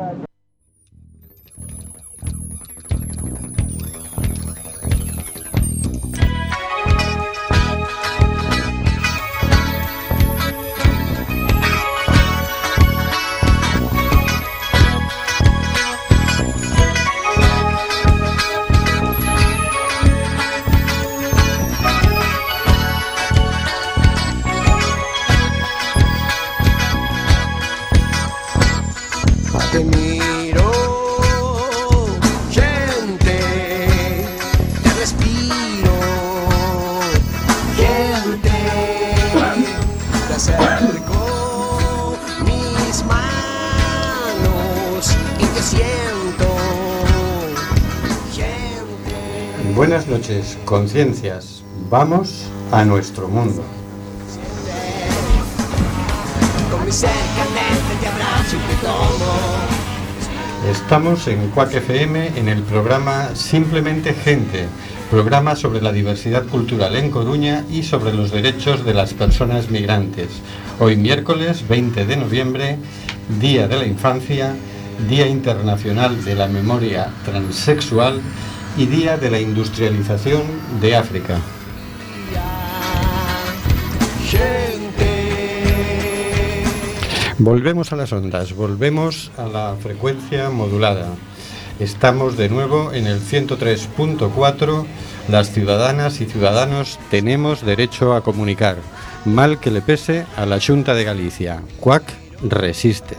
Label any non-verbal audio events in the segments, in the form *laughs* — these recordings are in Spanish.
para conciencias. Vamos a nuestro mundo. Estamos en Cuac FM en el programa Simplemente Gente, programa sobre la diversidad cultural en Coruña y sobre los derechos de las personas migrantes. Hoy miércoles 20 de noviembre, Día de la Infancia, Día Internacional de la Memoria Transexual y Día de la Industrialización de África. Volvemos a las ondas, volvemos a la frecuencia modulada. Estamos de nuevo en el 103.4. Las ciudadanas y ciudadanos tenemos derecho a comunicar. Mal que le pese a la Junta de Galicia. Cuac resiste.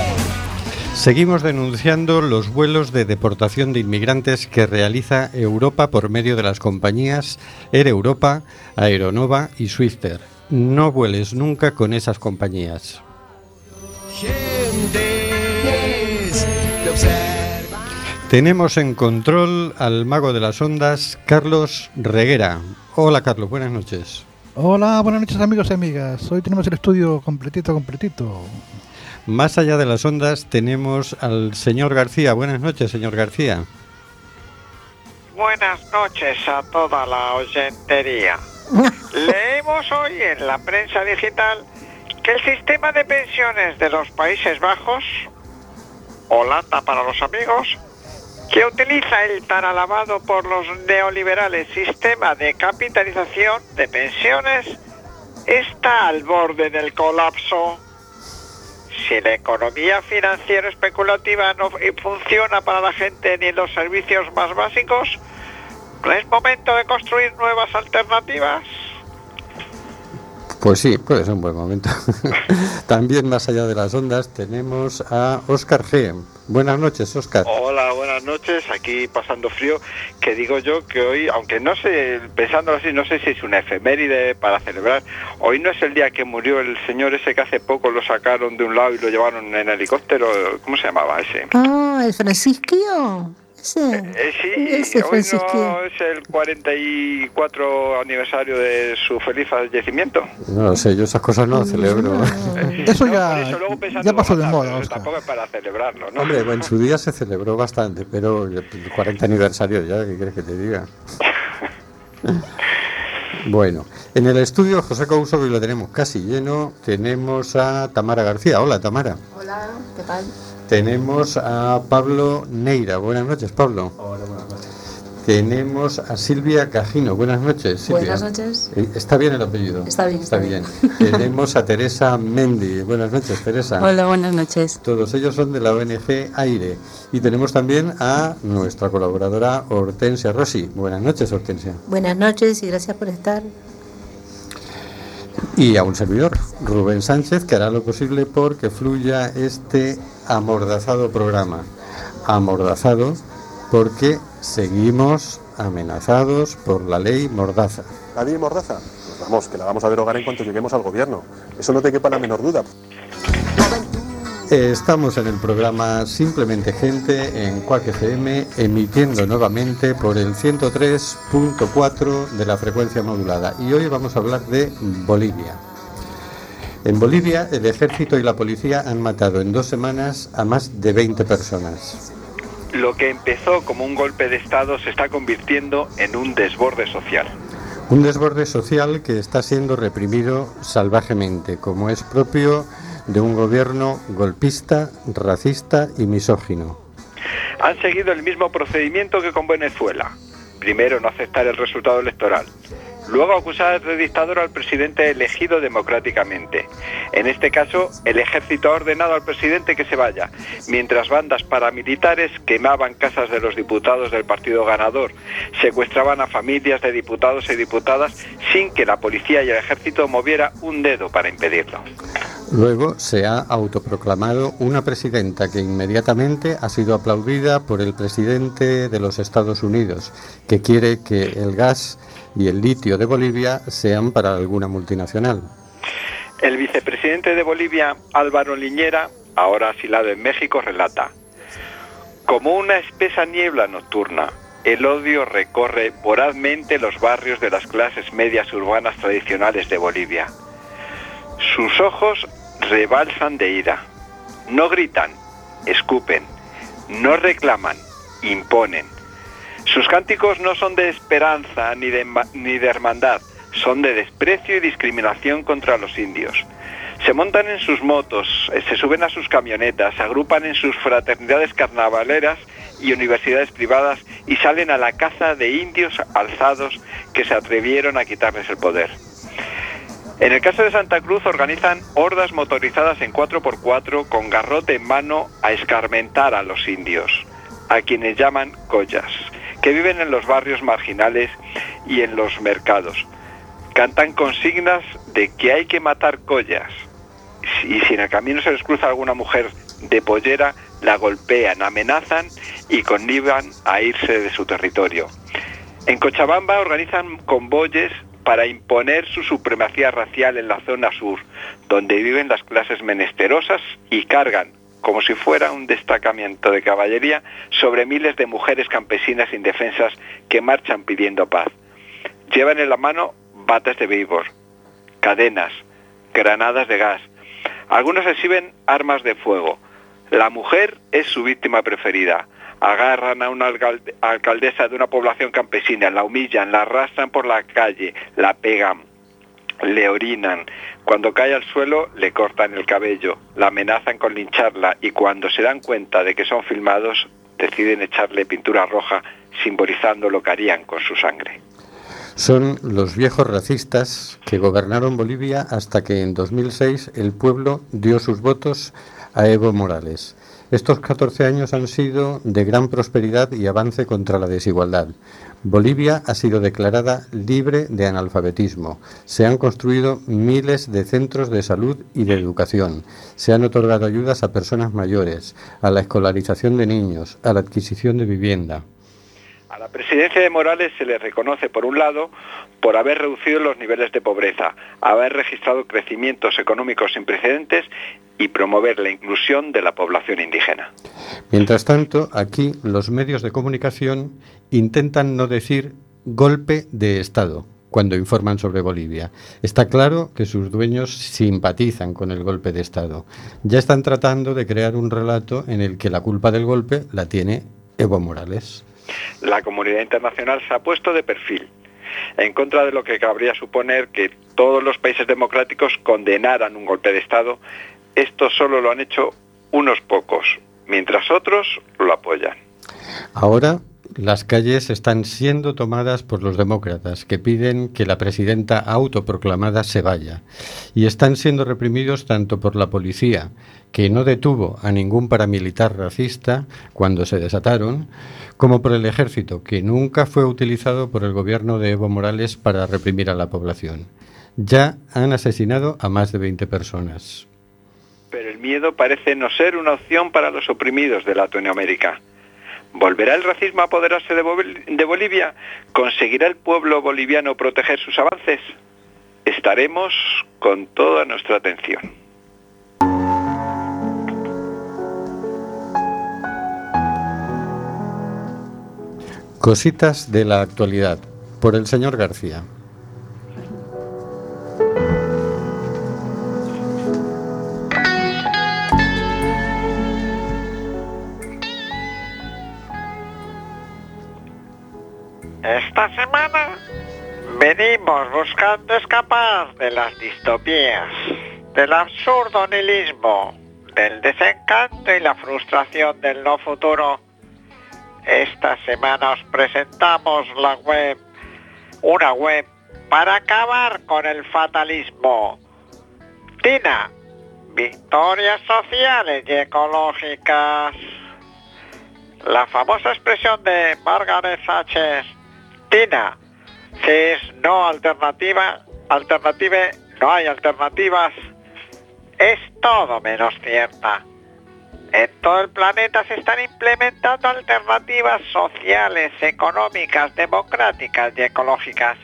Seguimos denunciando los vuelos de deportación de inmigrantes que realiza Europa por medio de las compañías Air Europa, Aeronova y Swifter. No vueles nunca con esas compañías. Tenemos en control al mago de las ondas, Carlos Reguera. Hola Carlos, buenas noches. Hola, buenas noches amigos y amigas. Hoy tenemos el estudio completito, completito. Más allá de las ondas tenemos al señor García. Buenas noches, señor García. Buenas noches a toda la oyentería. *laughs* Leemos hoy en la prensa digital que el sistema de pensiones de los Países Bajos, Holanda para los amigos, que utiliza el tan alabado por los neoliberales sistema de capitalización de pensiones, está al borde del colapso. Si la economía financiera especulativa no funciona para la gente ni los servicios más básicos, ¿no es momento de construir nuevas alternativas? Pues sí, puede ser un buen momento. *laughs* También más allá de las ondas tenemos a Óscar G. Buenas noches, Óscar. Hola, buenas noches. Aquí pasando frío. Que digo yo que hoy, aunque no sé, pensándolo así, no sé si es una efeméride para celebrar. Hoy no es el día que murió el señor ese que hace poco lo sacaron de un lado y lo llevaron en helicóptero. ¿Cómo se llamaba ese? Ah, el Francisquillo. Ese. Eh, sí, *laughs* Ese hoy no es el 44 aniversario de su feliz fallecimiento. No lo sé, yo esas cosas no las celebro. *laughs* Eso No, ya, eso, luego ya pasó de moda, Oscar. Tampoco es para celebrarlo, ¿no? Hombre, en su día se celebró bastante, pero el 40 aniversario ya, ¿qué quieres que te diga? *laughs* Bueno, en el estudio José Couso, que lo tenemos casi lleno, tenemos a Tamara García. Hola, Tamara. Hola, ¿qué tal? Tenemos a Pablo Neira. Buenas noches, Pablo. Hola, buenas noches. Tenemos a Silvia Cajino. Buenas noches, Silvia. Buenas noches. Eh, Está bien el apellido. Está bien, Está está bien. bien. *laughs* Tenemos a Teresa Mendy. Buenas noches, Teresa. Hola, buenas noches. Todos ellos son de la ONG Aire. Y tenemos también a nuestra colaboradora Hortensia Rossi. Buenas noches, Hortensia. Buenas noches y gracias por estar. Y a un servidor, Rubén Sánchez, que hará lo posible porque fluya este amordazado programa. Amordazado porque seguimos amenazados por la ley Mordaza. ¿La ley Mordaza? Pues vamos, que la vamos a derogar en cuanto lleguemos al gobierno. Eso no te quepa la menor duda. Estamos en el programa Simplemente Gente en Cuac FM, emitiendo nuevamente por el 103.4 de la frecuencia modulada. Y hoy vamos a hablar de Bolivia. En Bolivia, el ejército y la policía han matado en dos semanas a más de 20 personas. Lo que empezó como un golpe de Estado se está convirtiendo en un desborde social. Un desborde social que está siendo reprimido salvajemente, como es propio de un gobierno golpista, racista y misógino. Han seguido el mismo procedimiento que con Venezuela. Primero no aceptar el resultado electoral. Luego acusar de dictador al presidente elegido democráticamente. En este caso, el ejército ha ordenado al presidente que se vaya, mientras bandas paramilitares quemaban casas de los diputados del partido ganador, secuestraban a familias de diputados y diputadas sin que la policía y el ejército moviera un dedo para impedirlo. Luego se ha autoproclamado una presidenta que inmediatamente ha sido aplaudida por el presidente de los Estados Unidos, que quiere que el gas y el litio de Bolivia sean para alguna multinacional. El vicepresidente de Bolivia, Álvaro Liñera, ahora asilado en México, relata, como una espesa niebla nocturna, el odio recorre vorazmente los barrios de las clases medias urbanas tradicionales de Bolivia. Sus ojos rebalsan de ira. No gritan, escupen, no reclaman, imponen. Sus cánticos no son de esperanza ni de, ni de hermandad, son de desprecio y discriminación contra los indios. Se montan en sus motos, eh, se suben a sus camionetas, se agrupan en sus fraternidades carnavaleras y universidades privadas y salen a la caza de indios alzados que se atrevieron a quitarles el poder. En el caso de Santa Cruz organizan hordas motorizadas en 4x4 con garrote en mano a escarmentar a los indios, a quienes llaman collas, que viven en los barrios marginales y en los mercados. Cantan consignas de que hay que matar collas y si en el camino se les cruza alguna mujer de pollera, la golpean, amenazan y connivan a irse de su territorio. En Cochabamba organizan convoyes para imponer su supremacía racial en la zona sur, donde viven las clases menesterosas y cargan, como si fuera un destacamiento de caballería, sobre miles de mujeres campesinas indefensas que marchan pidiendo paz. Llevan en la mano bates de béisbol, cadenas, granadas de gas. Algunos exhiben armas de fuego. La mujer es su víctima preferida agarran a una alcalde- alcaldesa de una población campesina, la humillan, la arrastran por la calle, la pegan, le orinan. Cuando cae al suelo le cortan el cabello, la amenazan con lincharla y cuando se dan cuenta de que son filmados deciden echarle pintura roja simbolizando lo que harían con su sangre. Son los viejos racistas que gobernaron Bolivia hasta que en 2006 el pueblo dio sus votos a Evo Morales. Estos 14 años han sido de gran prosperidad y avance contra la desigualdad. Bolivia ha sido declarada libre de analfabetismo. Se han construido miles de centros de salud y de educación. Se han otorgado ayudas a personas mayores, a la escolarización de niños, a la adquisición de vivienda. A la presidencia de Morales se le reconoce, por un lado, por haber reducido los niveles de pobreza, haber registrado crecimientos económicos sin precedentes y promover la inclusión de la población indígena. Mientras tanto, aquí los medios de comunicación intentan no decir golpe de Estado cuando informan sobre Bolivia. Está claro que sus dueños simpatizan con el golpe de Estado. Ya están tratando de crear un relato en el que la culpa del golpe la tiene Evo Morales. La comunidad internacional se ha puesto de perfil, en contra de lo que cabría suponer que todos los países democráticos condenaran un golpe de Estado. Esto solo lo han hecho unos pocos, mientras otros lo apoyan. Ahora las calles están siendo tomadas por los demócratas que piden que la presidenta autoproclamada se vaya y están siendo reprimidos tanto por la policía, que no detuvo a ningún paramilitar racista cuando se desataron, como por el ejército, que nunca fue utilizado por el gobierno de Evo Morales para reprimir a la población. Ya han asesinado a más de 20 personas. Pero el miedo parece no ser una opción para los oprimidos de Latinoamérica. ¿Volverá el racismo a apoderarse de, Bolivia? ¿Conseguirá el pueblo boliviano proteger sus avances? Estaremos con toda nuestra atención. Cositas de la actualidad por el señor García. Esta semana venimos buscando escapar de las distopías, del absurdo nihilismo, del desencanto y la frustración del no futuro. Esta semana os presentamos la web, una web para acabar con el fatalismo. Tina, victorias sociales y ecológicas. La famosa expresión de Margaret Thatcher, Tina, si es no alternativa, alternative, no hay alternativas, es todo menos cierta. En todo el planeta se están implementando alternativas sociales, económicas, democráticas y ecológicas.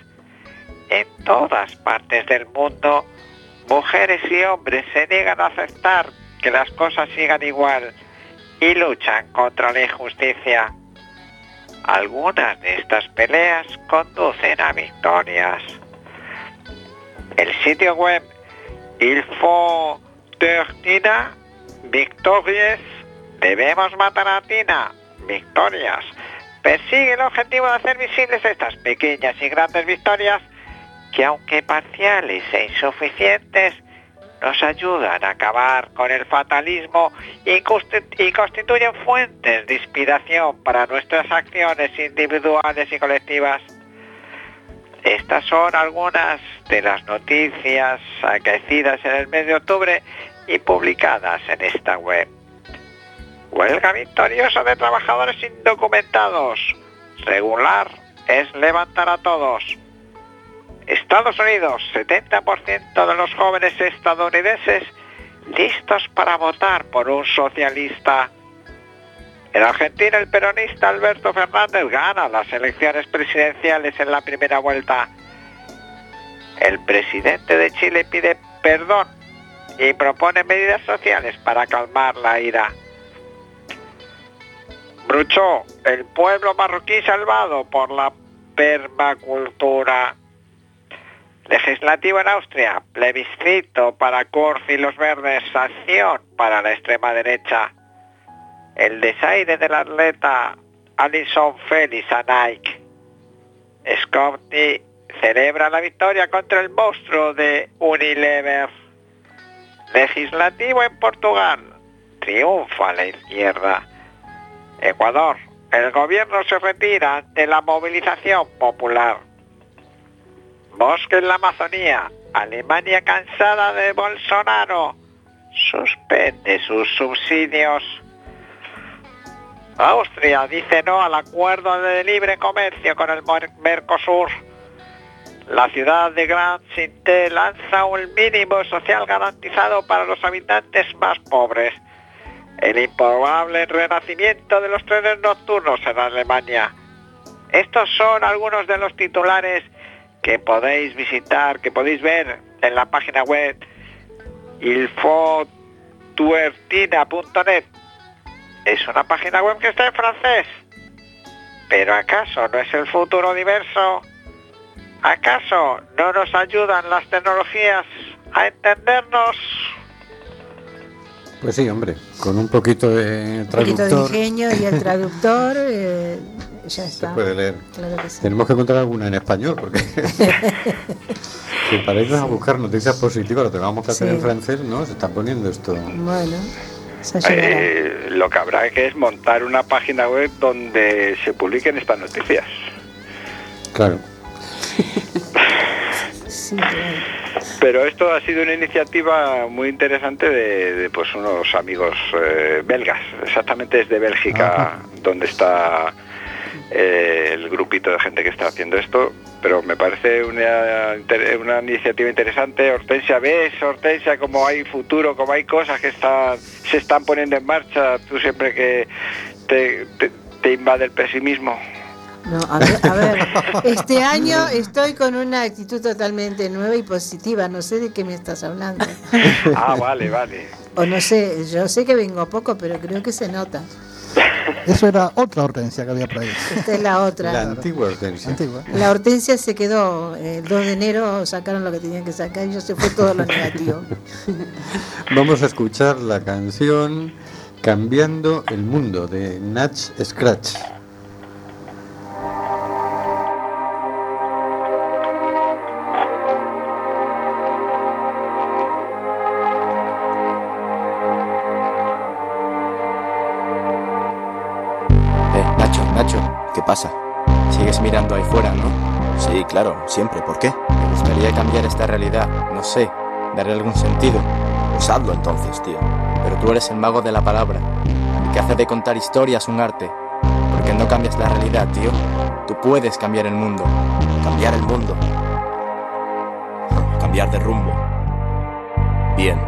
En todas partes del mundo, mujeres y hombres se niegan a aceptar que las cosas sigan igual y luchan contra la injusticia. Algunas de estas peleas conducen a victorias. El sitio web Ilfo Tina, victorias, debemos matar a Tina, victorias. Persigue el objetivo de hacer visibles estas pequeñas y grandes victorias que aunque parciales e insuficientes, nos ayudan a acabar con el fatalismo y, constituyen fuentes de inspiración para nuestras acciones individuales y colectivas. Estas son algunas de las noticias acaecidas en el mes de octubre y publicadas en esta web. Huelga victoriosa de trabajadores indocumentados. Regular es levantar a todos. Estados Unidos, 70% de los jóvenes estadounidenses listos para votar por un socialista. En Argentina el peronista Alberto Fernández gana las elecciones presidenciales en la primera vuelta. El presidente de Chile pide perdón y propone medidas sociales para calmar la ira. Bruchó, el pueblo marroquí salvado por la permacultura. Legislativo en Austria, plebiscito para Kurz y los verdes, acción para la extrema derecha. El desaire del atleta Alison Félix a Nike. Scotty celebra la victoria contra el monstruo de Unilever. Legislativo en Portugal. Triunfa la izquierda. Ecuador. El gobierno se retira ante la movilización popular. Bosque en la Amazonía. Alemania cansada de Bolsonaro. Suspende sus subsidios. Austria dice no al acuerdo de libre comercio con el Mercosur. La ciudad de Grand Sinte lanza un mínimo social garantizado para los habitantes más pobres. El improbable renacimiento de los trenes nocturnos en Alemania. Estos son algunos de los titulares que podéis visitar, que podéis ver en la página web ilfotuertina.net. Es una página web que está en francés. Pero ¿acaso no es el futuro diverso? ¿Acaso no nos ayudan las tecnologías a entendernos? Pues sí, hombre, con un poquito de Un poquito de traductor ingenio y el traductor *laughs* eh, ya se puede leer. Claro que sí. Tenemos que encontrar alguna en español, porque *laughs* si para irnos a buscar noticias positivas lo tenemos que hacer Sí. en francés, ¿no? Se está poniendo esto. Bueno. Eh, lo que habrá que es montar una página web donde se publiquen estas noticias. Claro. *laughs* Sí, claro. Pero esto ha sido una iniciativa muy interesante de, de, pues unos amigos eh, belgas, exactamente desde Bélgica, Ajá. donde está eh, el grupito de gente que está haciendo esto. Pero me parece una, una iniciativa interesante. Hortensia, ves, Hortensia, como hay futuro, como hay cosas que están, se están poniendo en marcha. Tú siempre que te, te- te invade el pesimismo. No, a ver, a ver, este año estoy con una actitud totalmente nueva y positiva, no sé de qué me estás hablando. Ah, vale, vale. O no sé, yo sé que vengo poco, pero creo que se nota. *laughs* Eso era otra hortensia que había por ahí. Esta es la otra. La La, antigua hortensia. Antigua. hortensia se quedó. El 2 de enero sacaron lo que tenían que sacar y yo se fue todo lo negativo. *laughs* Vamos a escuchar la canción Cambiando el Mundo de Natch Scratch. Sigues mirando ahí fuera, ¿no? Sí, claro, siempre. ¿Por qué? Me gustaría cambiar esta realidad, no sé, darle algún sentido. Pues hazlo entonces, tío. Pero tú eres el mago de la palabra, el que hace de contar historias un arte. ¿Por qué no cambias la realidad, tío? Tú puedes cambiar el mundo. Cambiar el mundo. Cambiar de rumbo. Bien,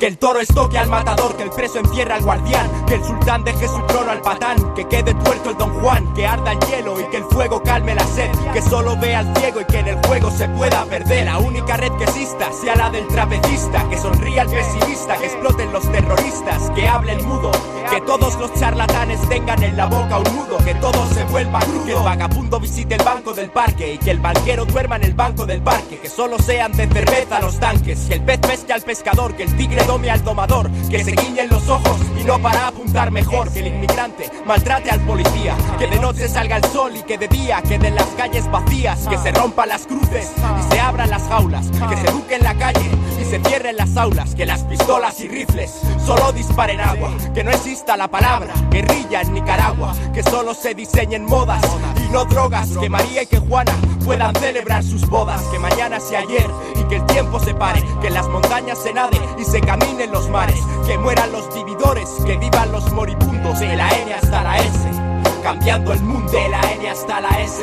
Que el toro estoque al matador, que el preso encierra al guardián, que el sultán deje su trono al patán, que quede tuerto el don Juan, que arda el hielo y que el fuego calme la sed, que solo vea al ciego y que en el juego se pueda perder. La única red que exista sea la del trapecista, que sonría al pesimista, que exploten los terroristas, que hable el mudo, que todos los charlatanes tengan en la boca un nudo, que todo se vuelva crudo, que el vagabundo visite el banco del parque y que el banquero duerma en el banco del parque, que solo sean de cerveza los tanques, que el pez pesque al pescador, que el tigre dome al domador, que se guiñen los ojos y no para apuntar mejor, que el inmigrante maltrate al policía, que de noche salga el sol y que de día queden las calles vacías, que se rompan las cruces y se abran las jaulas, que se eduque en la calle y se cierren las aulas, que las pistolas y rifles solo disparen agua, que no exista la palabra guerrilla en Nicaragua, que solo se diseñen modas y no drogas, que María y que Juana puedan celebrar sus bodas, que mañana sea ayer y que el tiempo se pare, que las montañas se nade y se caminen los mares, que mueran los vividores, que vivan los moribundos, de la N hasta la S. Cambiando el mundo. De la N hasta la S,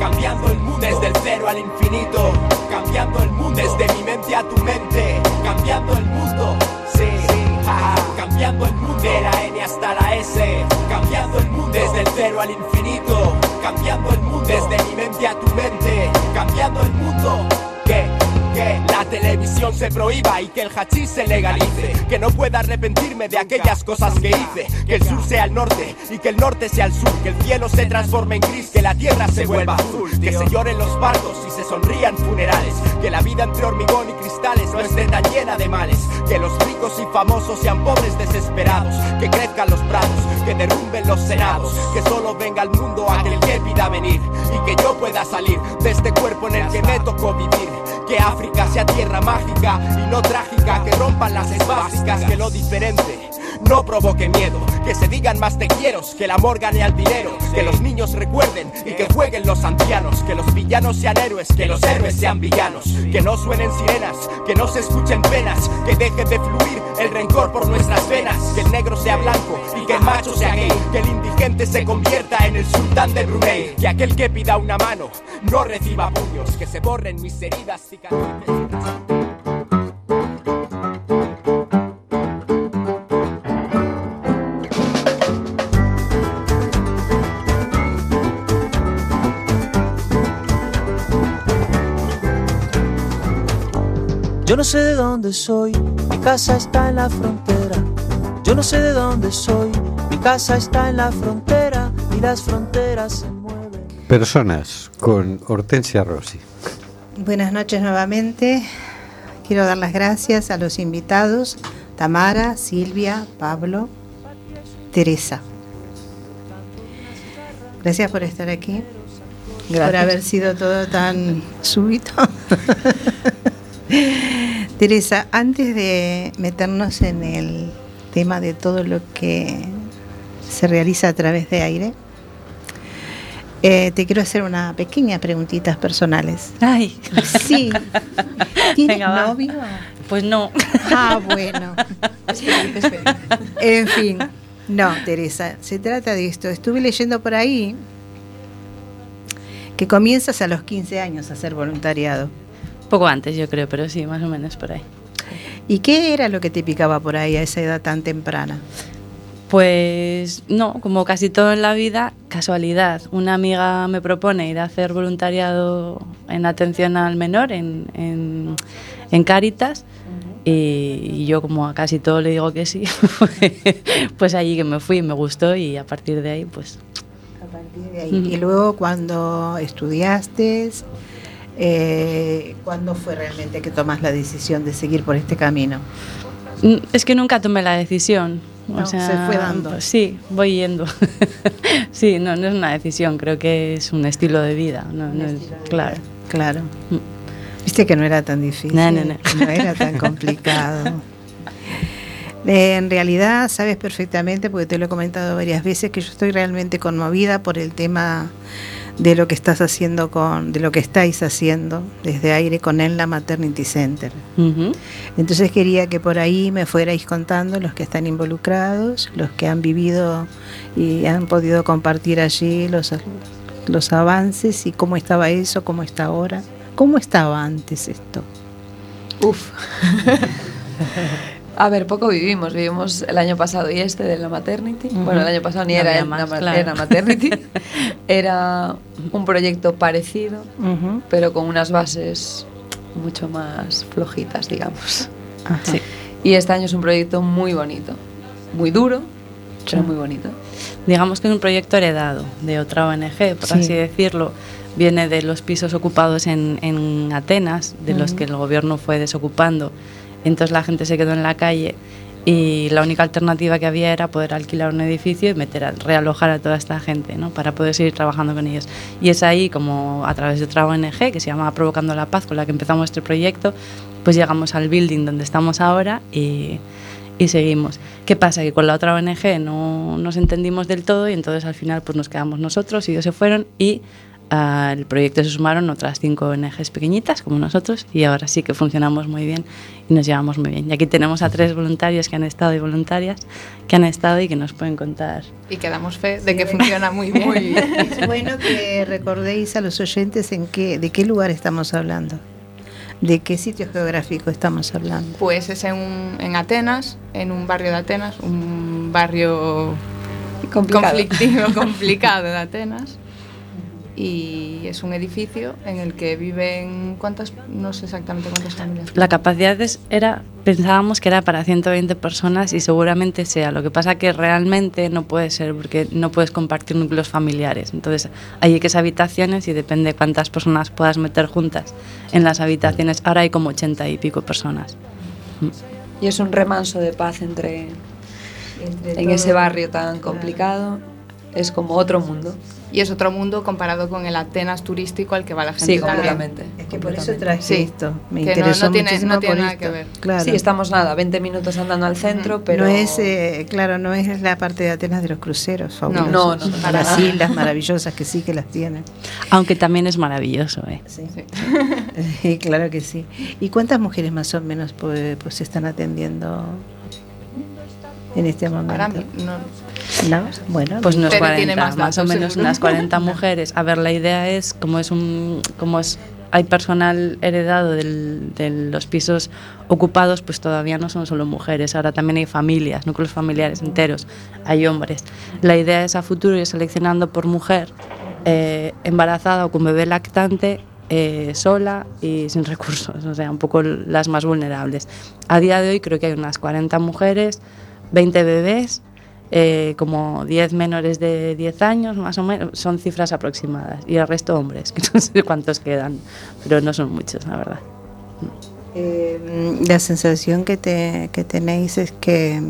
cambiando el mundo. Desde el cero al infinito, cambiando el mundo. Desde mi mente a tu mente, cambiando el mundo, sí, ja, cambiando el mundo. De la N hasta la S, cambiando el mundo. Desde el cero al infinito, cambiando el mundo. Desde mi mente a tu mente, cambiando el mundo, que que la televisión se prohíba y que el hachís se legalice. Que no pueda arrepentirme de aquellas cosas que hice. Que el sur sea el norte y que el norte sea el sur. Que el cielo se transforme en gris, que la tierra se vuelva azul. Que se lloren los partos y se sonrían funerales. Que la vida entre hormigón y cristales no esté tan llena de males. Que los ricos y famosos sean pobres desesperados. Que crezcan los prados, que derrumben los senados. Que solo venga al mundo aquel que pida venir. Y que yo pueda salir de este cuerpo en el que me tocó vivir. Que África sea tierra mágica y no trágica, que rompan las básicas, que lo diferente no provoque miedo, que se digan más te quiero, que el amor gane al dinero, que los niños recuerden y que jueguen los ancianos, que los villanos sean héroes, que los héroes sean villanos, que no suenen sirenas, que no se escuchen penas, que deje de fluir el rencor por nuestras venas, que el negro sea blanco y que el macho sea gay, que el indigente se convierta en el sultán de Brunei, que aquel que pida una mano no reciba puños, que se borren mis heridas cicatrices. Yo no sé de dónde soy, mi casa está en la frontera. Yo no sé de dónde soy, mi casa está en la frontera y las fronteras se mueven. Personas con Hortensia Rossi. Buenas noches nuevamente. Quiero dar las gracias a los invitados, Tamara, Silvia, Pablo, Teresa. Gracias por estar aquí, por Gracias. haber sido todo tan súbito. *laughs* *laughs* Teresa, antes de meternos en el tema de todo lo que se realiza a través de aire, eh, te quiero hacer una pequeña preguntitas personales. Ay. Sí. *laughs* ¿Tienes Venga, novio? Pues no. Ah, bueno. *laughs* En fin, no, Teresa, se trata de esto. Estuve leyendo por ahí que comienzas a los 15 años a hacer voluntariado. Poco antes, yo creo, pero sí, más o menos por ahí. ¿Y qué era lo que te picaba por ahí a esa edad tan temprana? Pues no, como casi todo en la vida, casualidad. Una amiga me propone ir a hacer voluntariado en atención al menor en, en, en Cáritas y, yo como a casi todo le digo que sí, *laughs* pues allí que me fui, me gustó y a partir de ahí pues... de ahí. Y luego cuando estudiaste, eh, ¿cuándo fue realmente que tomas la decisión de seguir por este camino? Mm, Es que nunca tomé la decisión. O No, sea, se fue dando. Sí, voy yendo. *laughs* sí, no, no es una decisión, creo que es un estilo de vida. No, no es- claro. Claro. Viste que no era tan difícil. No, no, no. no era tan *laughs* complicado. Eh, En realidad sabes perfectamente, porque te lo he comentado varias veces, que yo estoy realmente conmovida por el tema de lo que estás haciendo con, de lo que estáis haciendo desde aire con Enla Maternity Center. Entonces quería que por ahí me fuerais contando los que están involucrados, los que han vivido y han podido compartir allí los, los avances y cómo estaba eso, cómo está ahora, cómo estaba antes esto. Uf. *laughs* A ver, poco vivimos. Vivimos el año pasado y este de la maternity. Ujú. Bueno, el año pasado ni No era, más, la claro. era maternity. *laughs* era un proyecto parecido, Ujú. pero con unas bases mucho más flojitas, digamos. Ajá. Sí. Y este año es un proyecto muy bonito. Muy duro, pero muy bonito. Digamos que es un proyecto heredado de otra ONG, por Sí. así decirlo. Viene de los pisos ocupados en, en Atenas, de los Ujú. que el gobierno fue desocupando. Entonces la gente se quedó en la calle y la única alternativa que había era poder alquilar un edificio y meter a, realojar a toda esta gente, ¿no? Para poder seguir trabajando con ellos. Y es ahí como a través de otra ONG que se llama Provocando la Paz, con la que empezamos este proyecto, pues llegamos al building donde estamos ahora y, y seguimos. ¿Qué pasa? Que con la otra ONG no nos entendimos del todo y entonces al final pues nos quedamos nosotros, ellos se fueron y al proyecto se sumaron otras cinco ONGs pequeñitas como nosotros y ahora sí que funcionamos muy bien y nos llevamos muy bien. Y aquí tenemos a tres voluntarios que han estado y voluntarias que han estado y que nos pueden contar. Y que damos fe de que funciona muy bien. *laughs* Es bueno que recordéis a los oyentes en qué, de qué lugar estamos hablando, de qué sitio geográfico estamos hablando. Pues es en, un- en Atenas, en un barrio de Atenas, un barrio Complicado. conflictivo, *laughs* complicado de Atenas. Y es un edificio en el que viven, ¿cuántas? No sé exactamente cuántas familias. La capacidad es- era, pensábamos que era para 120 personas y seguramente sea. Lo que pasa que realmente no puede ser porque no puedes compartir núcleos familiares. Entonces hay X habitaciones y depende cuántas personas puedas meter juntas en las habitaciones. Ahora hay como 80 y pico personas. Y es un remanso de paz entre, Entre en todo- ese barrio tan complicado. Es como otro mundo. Y es otro mundo comparado con el Atenas turístico al que va la gente Sí, también. completamente. Es que por eso traje Sí, esto. Me que no- interesó no tiene- muchísimo no tiene nada esto. que ver. Claro. Sí, estamos nada, 20 minutos andando al centro, pero... No es, eh, claro, no es la parte de Atenas de los cruceros, fabulosos. No, no, no, para las islas maravillosas que sí que las tienen. Aunque también es maravilloso. ¿eh? Sí. *laughs* Sí, claro que sí. ¿Y cuántas mujeres más o menos pues, pues se están atendiendo en este Ahora momento? no- ¿No? Bueno, Pues unos Tere 40, tiene más, más o datos, menos seguro. unas 40 *laughs* mujeres. A ver, la idea es, como es un, como es, hay personal heredado del- de los pisos ocupados, pues todavía no son solo mujeres, ahora también hay familias, núcleos familiares enteros, hay hombres. La idea es a futuro ir seleccionando por mujer eh, embarazada o con bebé lactante eh, sola y sin recursos, o sea, un poco las más vulnerables. A día de hoy creo que hay unas 40 mujeres, 20 bebés, eh, como 10 menores de 10 años, más o menos, son cifras aproximadas, y el resto hombres, *laughs* que no sé cuántos quedan, pero no son muchos, la verdad. Eh, la sensación que, te, que tenéis es que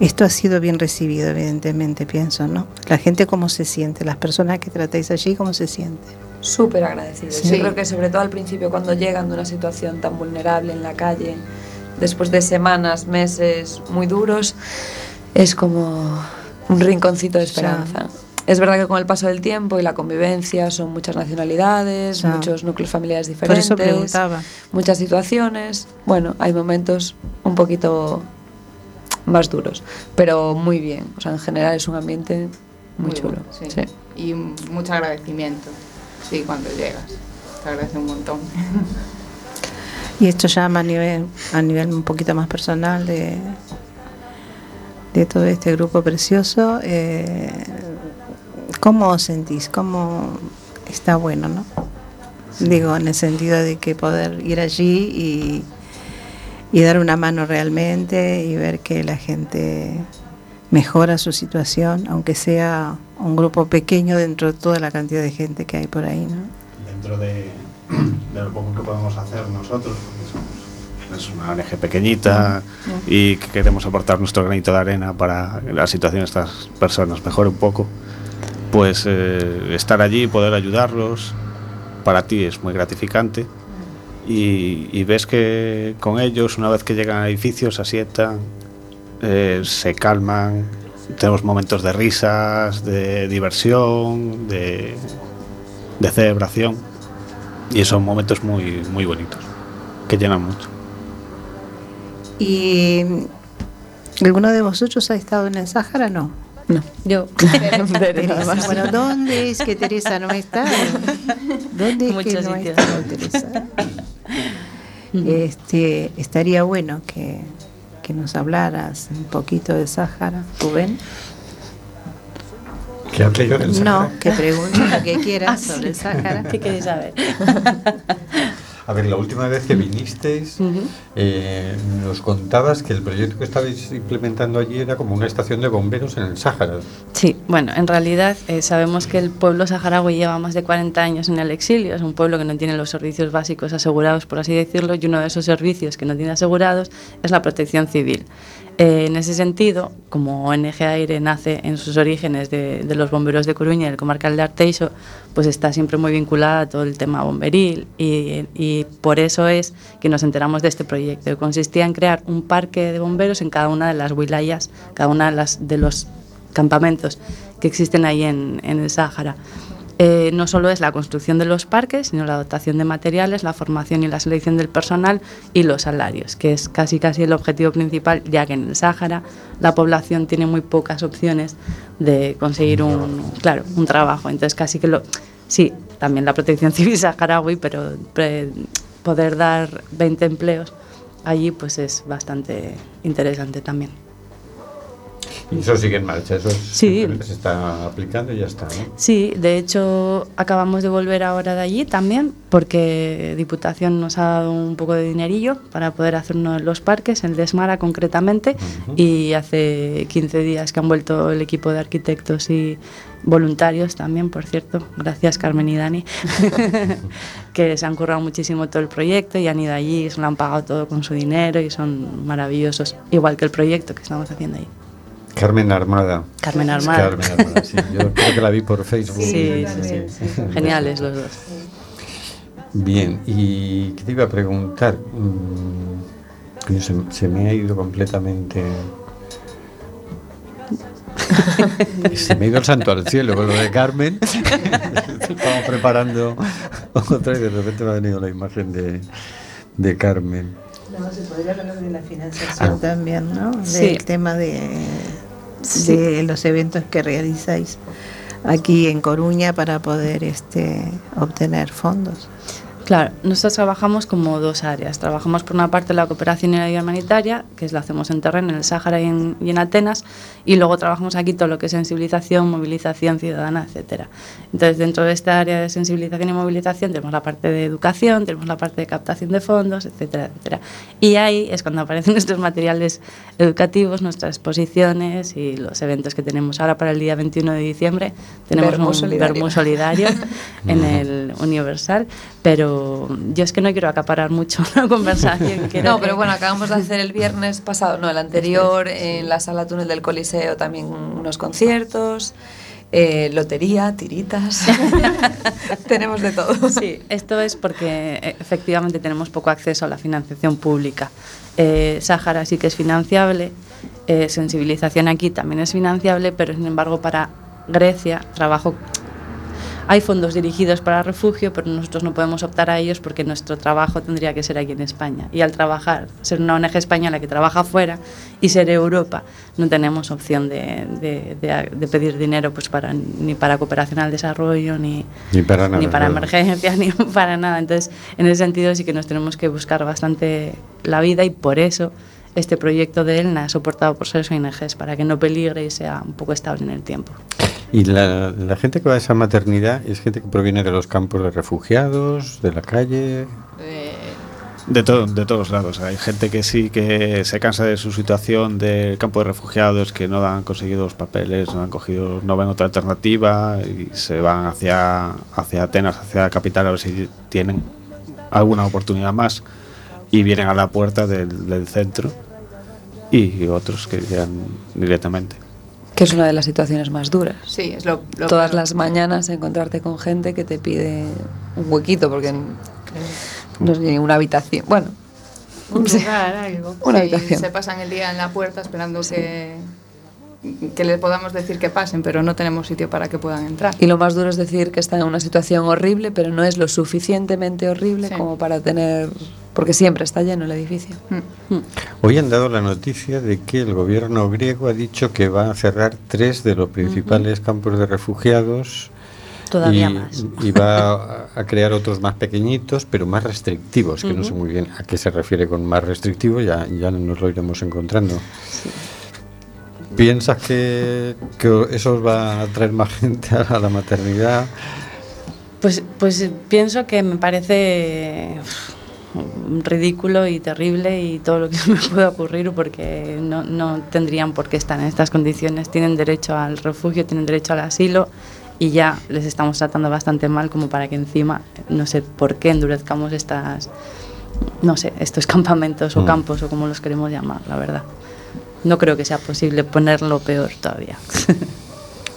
esto ha sido bien recibido, evidentemente, pienso, ¿no? La gente cómo se siente, las personas que tratáis allí, cómo se siente. Súper agradecidos. Sí. Yo creo que sobre todo al principio cuando llegan de una situación tan vulnerable en la calle, después de semanas, meses muy duros, es como un rinconcito de esperanza. Es verdad que con el paso del tiempo y la convivencia son muchas nacionalidades, muchos núcleos familiares Por diferentes, eso muchas situaciones. Bueno, hay momentos un poquito más duros, pero muy bien. O sea, en general es un ambiente muy, Muy chulo. bueno, sí. sí. Y mucho agradecimiento, sí, cuando llegas. Te agradece un montón. *laughs* Y esto ya a nivel, a nivel un poquito más personal de de todo este grupo precioso. Eh, ¿Cómo os sentís? ¿Cómo está bueno, no? Digo, en el sentido de que poder ir allí y, y dar una mano realmente y ver que la gente mejora su situación, aunque sea un grupo pequeño dentro de toda la cantidad de gente que hay por ahí, ¿no? Dentro de, de lo poco que podemos hacer nosotros, porque somos, es una ONG pequeñita y que queremos aportar nuestro granito de arena para la situación de estas personas mejore un poco, pues eh, estar allí, poder ayudarlos, para ti es muy gratificante. Y, y ves que con ellos, una vez que llegan al edificio, se asientan, eh, se calman, tenemos momentos de risas, de diversión, de, de celebración y son momentos muy, muy bonitos, que llenan mucho. ¿Y alguno de vosotros ha estado en el Sáhara? No. No, yo. *laughs* Teresa, bueno, ¿dónde es que Teresa no está? ¿Dónde es que Muchos no ha sitios. estado Teresa? Este, estaría bueno que, que nos hablaras un poquito de Sáhara, Rubén. ¿Qué hable yo del Sáhara? No, que pregunte lo que *laughs* quieras Ah, sobre el Sáhara. ¿Qué queréis saber? A ver, la última vez que vinisteis, eh, nos contabas que el proyecto que estabais implementando allí era como una estación de bomberos en el Sáhara. Sí, bueno, en realidad eh, sabemos que el pueblo saharaui lleva más de 40 años en el exilio, es un pueblo que no tiene los servicios básicos asegurados, por así decirlo, y uno de esos servicios que no tiene asegurados es la protección civil. Eh, en ese sentido, como ONG Aire nace en sus orígenes de, los bomberos de Coruña y el comarcal de Arteixo, pues está siempre muy vinculada a todo el tema bomberil y, por eso es que nos enteramos de este proyecto, consistía en crear un parque de bomberos en cada una de las wilayas, cada una de los campamentos que existen ahí en, en el Sáhara. Eh, no solo es la construcción de los parques, sino la dotación de materiales, la formación y la selección del personal y los salarios, que es casi casi el objetivo principal, ya que en el Sáhara la población tiene muy pocas opciones de conseguir un, claro, un trabajo. Entonces casi que lo... Sí, también la protección *laughs* civil saharaui, pero poder dar 20 empleos allí pues es bastante interesante también. Y eso sigue en marcha, eso Sí. se está aplicando y ya está. ¿no? Sí, de hecho acabamos de volver ahora de allí también porque Diputación nos ha dado un poco de dinerillo para poder hacer uno de los parques, el de Esmara concretamente, y hace 15 días que han vuelto el equipo de arquitectos y voluntarios también, por cierto, gracias Carmen y Dani, *laughs* que se han currado muchísimo todo el proyecto y han ido allí, se lo han pagado todo con su dinero y son maravillosos, igual que el proyecto que estamos haciendo ahí. Carmen Armada. Carmen Armada. Carmen Armada, sí. Yo creo que la vi por Facebook. Sí, sí, sí. Geniales los dos. Bien, y ¿qué te iba a preguntar? Mm, se me ha ido completamente. *laughs* se me ha ido el santo al cielo con lo de Carmen. Estamos preparando otra y de repente me ha venido la imagen de, de Carmen. No, se podría hablar de la financiación Ah. también, ¿no? Del Sí. tema de, Sí. de los eventos que realizáis aquí en Coruña para poder este, obtener fondos. Claro, nosotros trabajamos como dos áreas. Trabajamos por una parte la cooperación y la ayuda humanitaria, que es la hacemos en terreno, en el Sáhara y en, y en Atenas, y luego trabajamos aquí todo lo que es sensibilización, movilización ciudadana, etcétera. Entonces, dentro de esta área de sensibilización y movilización tenemos la parte de educación, tenemos la parte de captación de fondos, etcétera, etcétera. Y ahí es cuando aparecen *laughs* nuestros materiales educativos, nuestras exposiciones y los eventos que tenemos ahora para el día 21 de diciembre. Tenemos un solidario. Vermú solidario *laughs* en el Universal, pero yo es que no quiero acaparar mucho *laughs* la conversación. *laughs* No, que- pero bueno, acabamos de hacer el viernes pasado, no, el anterior, en la sala túnel del Coliseo también unos conciertos, eh, lotería, tiritas. *laughs* Tenemos de todo. Sí, esto es porque eh, efectivamente tenemos poco acceso a la financiación pública. Eh, Sáhara sí que es financiable, eh, sensibilización aquí también es financiable, pero sin embargo para Grecia trabajo hay fondos dirigidos para refugio, pero nosotros no podemos optar a ellos porque nuestro trabajo tendría que ser aquí en España. Y al trabajar, ser una ONG española que trabaja afuera y ser Europa, no tenemos opción de, de- de- de pedir dinero pues para, ni para cooperación al desarrollo, ni, Ni para nada, ni para claro. emergencias, *laughs* ni para nada. Entonces, en ese sentido sí que nos tenemos que buscar bastante la vida y por eso este proyecto de ELNA soportado por seres ONGs para que no peligre y sea un poco estable en el tiempo. Y la, la gente que va a esa maternidad es gente que proviene de los campos de refugiados, de la calle. De, to- de todos lados. Hay gente que sí que se cansa de su situación del campo de refugiados, que no han conseguido los papeles, no han cogido, no ven otra alternativa y se van hacia, hacia Atenas, hacia la capital, a ver si tienen alguna oportunidad más. Y vienen a la puerta del, del centro y otros que llegan directamente. Que es una de las situaciones más duras. Sí, es lo, lo Todas peor. las mañanas encontrarte con gente que te pide un huequito porque no sé, una habitación. Bueno, un *laughs* sí. lugar, algo. Una Sí, habitación. Se pasan el día en la puerta esperando que, que les podamos decir que pasen, pero no tenemos sitio para que puedan entrar. Y lo más duro es decir que están en una situación horrible, pero no es lo suficientemente horrible Sí. como para tener. Porque siempre está lleno el edificio. Mm. Hoy han dado la noticia de que el gobierno griego ha dicho que va a cerrar tres de los principales campos de refugiados. Todavía y, más. y va *laughs* a, crear otros más pequeñitos, pero más restrictivos, que no sé muy bien a qué se refiere con más restrictivo, ya, ya nos lo iremos encontrando. ¿Piensas que, que eso os va a atraer más gente a la maternidad? Pues, pues pienso que me parece ridículo y terrible y todo lo que *laughs* me puede ocurrir porque no, no tendrían por qué estar en estas condiciones. Tienen derecho al refugio, tienen derecho al asilo y ya les estamos tratando bastante mal como para que encima, no sé por qué endurezcamos estas, no sé, estos *laughs* campamentos o Mm. campos o como los queremos llamar, la verdad. No creo que sea posible ponerlo peor todavía.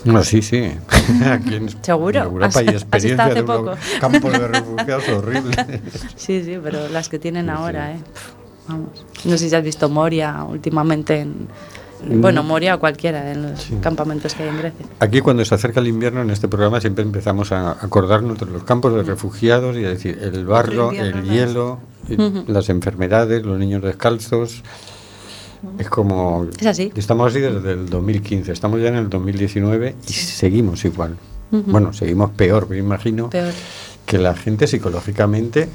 No, sí, sí. *laughs* Aquí en, ¿Seguro? en Europa ¿Has- hay experiencia hace de poco? campos de refugiados horribles. *laughs* Sí, sí, pero las que tienen ahora, ¿eh? Vamos. No sé si has visto Moria últimamente en... Mm. Bueno, Moria o cualquiera de los campamentos que hay en Grecia. Aquí cuando se acerca el invierno en este programa siempre empezamos a acordarnos de los campos de refugiados y a decir el barro, El hielo, las enfermedades, los niños descalzos. Es como... Es así. Estamos así desde el 2015, estamos ya en el 2019 y seguimos igual. Bueno, seguimos peor, me imagino Peor. que la gente psicológicamente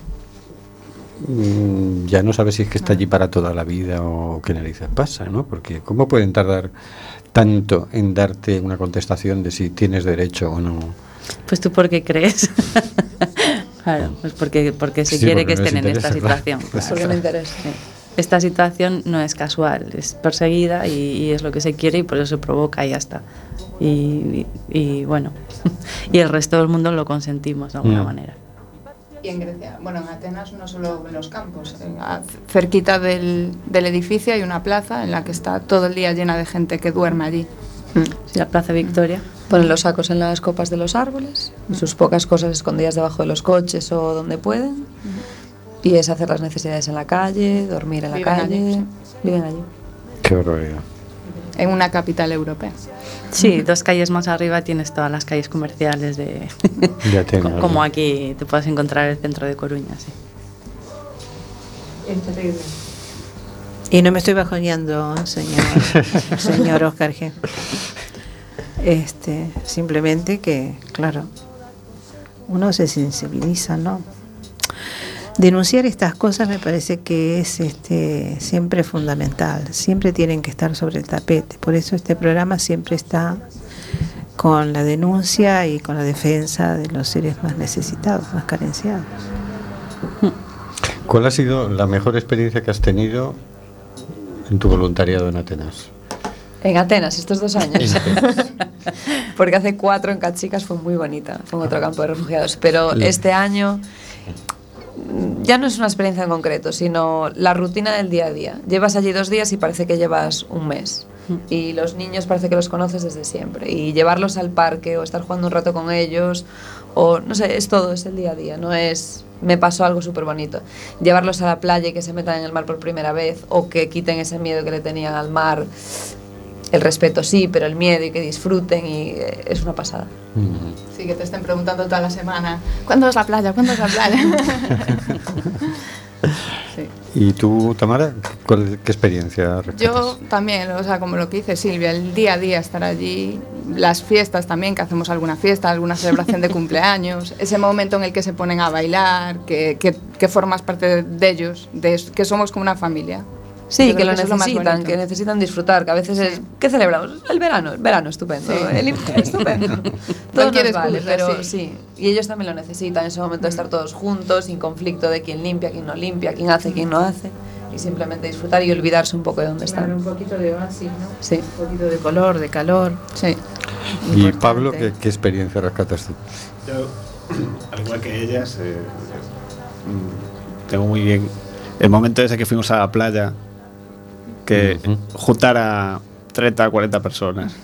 mm, ya no sabe si es que está allí para toda la vida o qué narices pasa, ¿no? Porque ¿cómo pueden tardar tanto en darte una contestación de si tienes derecho o no? Pues tú, ¿por qué crees? *laughs* claro, pues porque, porque se Sí, quiere porque que estén en esta interesa, claro. situación. Porque me interesa. Sí. Esta situación no es casual, es perseguida y, y es lo que se quiere y por eso se provoca y ya está. Y, y- y bueno, *laughs* y el resto del mundo lo consentimos de alguna Mm. manera. Y en Grecia, bueno, en Atenas no solo en los campos, a- cerquita del, del edificio hay una plaza en la que está todo el día llena de gente que duerme allí. Sí, la Plaza Victoria. Ponen los sacos en las copas de los árboles, sus pocas cosas escondidas debajo de los coches o donde pueden. Y es hacer las necesidades en la calle, dormir en la Viven calle. allí. Viven allí. Qué barbaridad. En una capital europea. Sí, dos calles más arriba tienes todas las calles comerciales de... *laughs* De Atenas, como aquí te puedes encontrar el centro de Coruña, sí. Es terrible. Y no me estoy bajoneando, señor, *laughs* señor Oscar G. Este, simplemente que, claro, uno se sensibiliza, ¿no? Denunciar estas cosas me parece que es este, siempre fundamental, siempre tienen que estar sobre el tapete. Por eso este programa siempre está con la denuncia y con la defensa de los seres más necesitados, más carenciados. ¿Cuál ha sido la mejor experiencia que has tenido en tu voluntariado en Atenas? En Atenas, estos dos años. *laughs* Porque hace cuatro en Cachicas fue muy bonita, fue en otro campo de refugiados. Pero este año ya no es una experiencia en concreto, sino la rutina del día a día. Llevas allí dos días y parece que llevas un mes. Y los niños parece que los conoces desde siempre. Y llevarlos al parque o estar jugando un rato con ellos, o no sé, es todo, es el día a día. No es, me pasó algo súper bonito. Llevarlos a la playa y que se metan en el mar por primera vez, o que quiten ese miedo que le tenían al mar. El respeto sí, pero el miedo y que disfruten y eh, es una pasada. Sí, que te estén preguntando toda la semana, ¿cuándo es la playa? ¿Cuándo es la playa? *laughs* ¿Y tú, Tamara, cuál- qué experiencia recuerdas? Yo también, o sea, como lo que dice Silvia, el día a día estar allí, las fiestas también, que hacemos alguna fiesta, alguna celebración de *laughs* cumpleaños, ese momento en el que se ponen a bailar, que, que, que formas parte de ellos, de, que somos como una familia. Sí, que lo necesitan, que necesitan disfrutar, que a veces es... ¿Qué celebramos? El verano, el verano estupendo, Sí. el invierno estupendo. *laughs* Todo nos vale, pero sí. sí. Y ellos también lo necesitan, en ese momento de estar todos juntos, sin conflicto de quién limpia, quién no limpia, quién hace, quién no hace, y simplemente disfrutar y olvidarse un poco de dónde están. un poquito de oasis, ¿no? Sí. Un poquito de color, de calor. Sí. Y Pablo, ¿qué, qué experiencia rescatas tú? Yo, *clears throat* al igual que ellas, eh, mm, tengo muy bien el momento ese que fuimos a la playa, que juntar a 30, 40 personas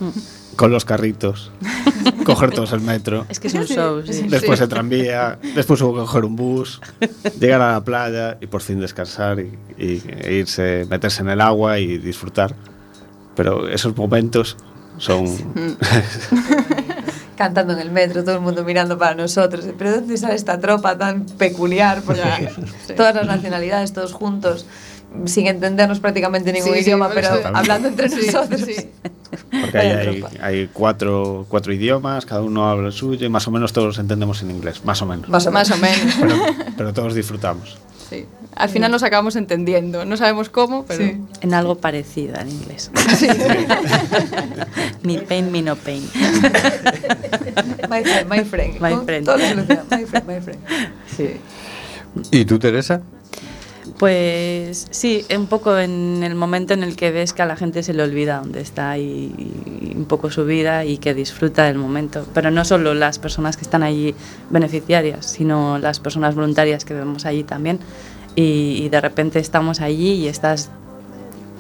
con los carritos, *laughs* coger todos el metro. Es que es un show, sí. Después Sí. el tranvía, después hubo que coger un bus, *laughs* llegar a la playa y por fin descansar y, y- e irse, meterse en el agua y disfrutar. Pero esos momentos son... *laughs* Cantando en el metro, todo el mundo mirando para nosotros. ¿Pero de dónde sale esta tropa tan peculiar? Porque todas las nacionalidades, todos juntos, sin entendernos prácticamente ningún Sí, idioma, pero hablando entre Sí, nosotros. sí. Porque hay, tropa. hay cuatro, cuatro idiomas, cada uno habla el suyo y más o menos todos los entendemos en inglés, más o menos. Más o menos. *laughs* Pero, pero todos disfrutamos. Sí. Al final nos acabamos entendiendo. No sabemos cómo, pero. En algo parecido al inglés. *laughs* mi pain, mi no pain. My friend, my friend. My friend. My friend, my friend. Sí. ¿Y tú, Teresa? Pues sí, un poco en el momento en el que ves que a la gente se le olvida dónde está y, y un poco su vida y que disfruta del momento. Pero no solo las personas que están allí beneficiarias, sino las personas voluntarias que vemos allí también. Y, y de repente estamos allí y estás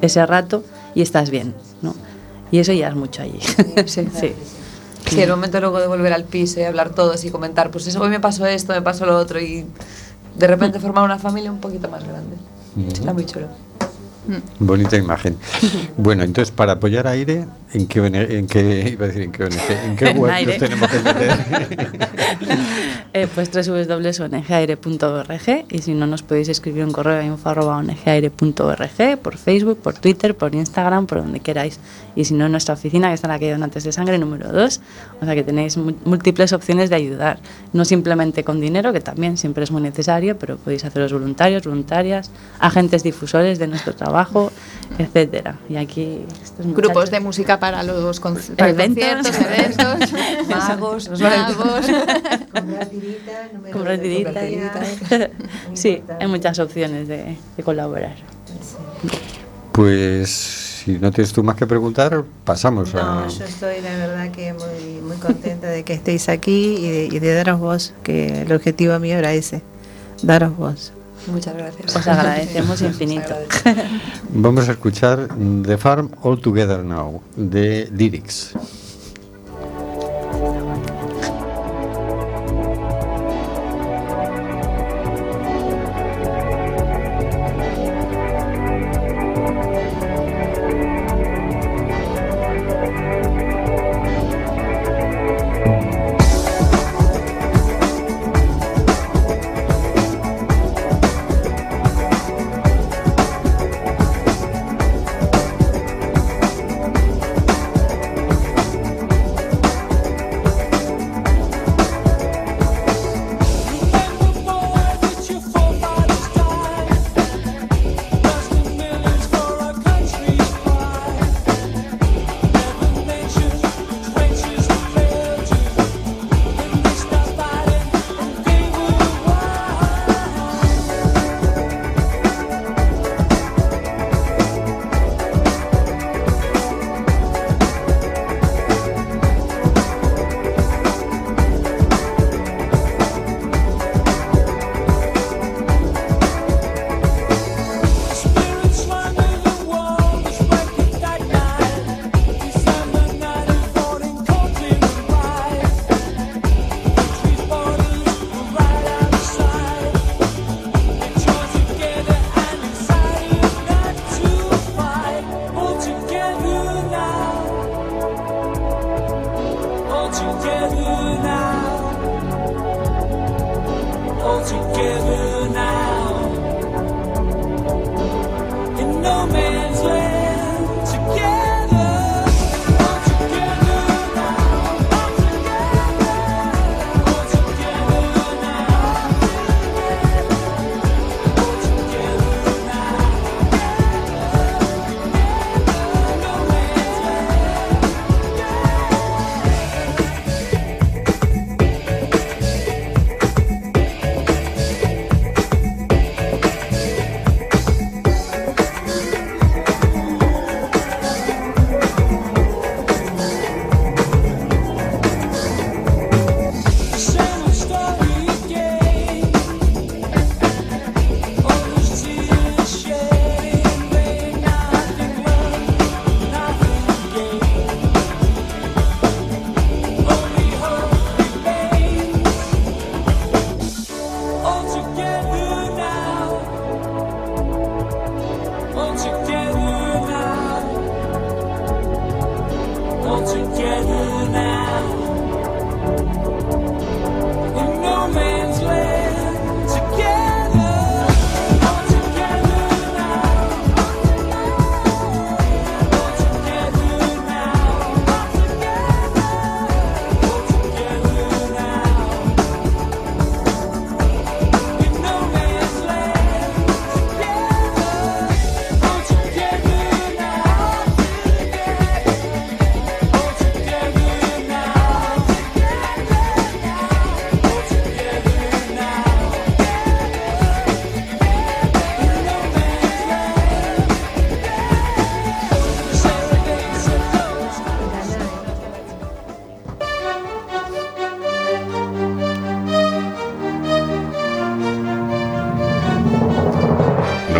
ese rato y estás bien, ¿no? Y eso ya es mucho allí. Sí. *laughs* sí. Sí, el momento luego de volver al piso y hablar todos y comentar, pues eso, hoy me pasó esto, me pasó lo otro y de repente formar una familia un poquito más grande. Está muy chulo. Bonita imagen. *laughs* Bueno, entonces para apoyar a Aire, ¿en qué, en qué iba a decir en qué? ¿En qué *laughs* web nos tenemos que meter? *laughs* Eh, pues www.ongaire.org y si no nos podéis escribir un correo a info.ongaire.org por Facebook, por Twitter, por Instagram, por donde queráis. Y si no, en nuestra oficina que está en la calle Donantes de Sangre número 2, o sea que tenéis múltiples opciones de ayudar. No simplemente con dinero, que también siempre es muy necesario, pero podéis haceros voluntarios, voluntarias, agentes difusores de nuestro trabajo, etcétera. Y aquí estos Grupos de música para los para Eventos. conciertos, *laughs* eventos, Magos, todo. magos. Comprar tirita y tal. Sí, hay muchas opciones de, de colaborar. Pues si no tienes tú más que preguntar, pasamos a... No, yo estoy la verdad que muy, muy contenta de que estéis aquí y de, y de daros voz, que el objetivo mío era ese, daros voz. Muchas gracias. Os agradecemos infinito. Vamos a escuchar The Farm All Together Now, de Lyrics.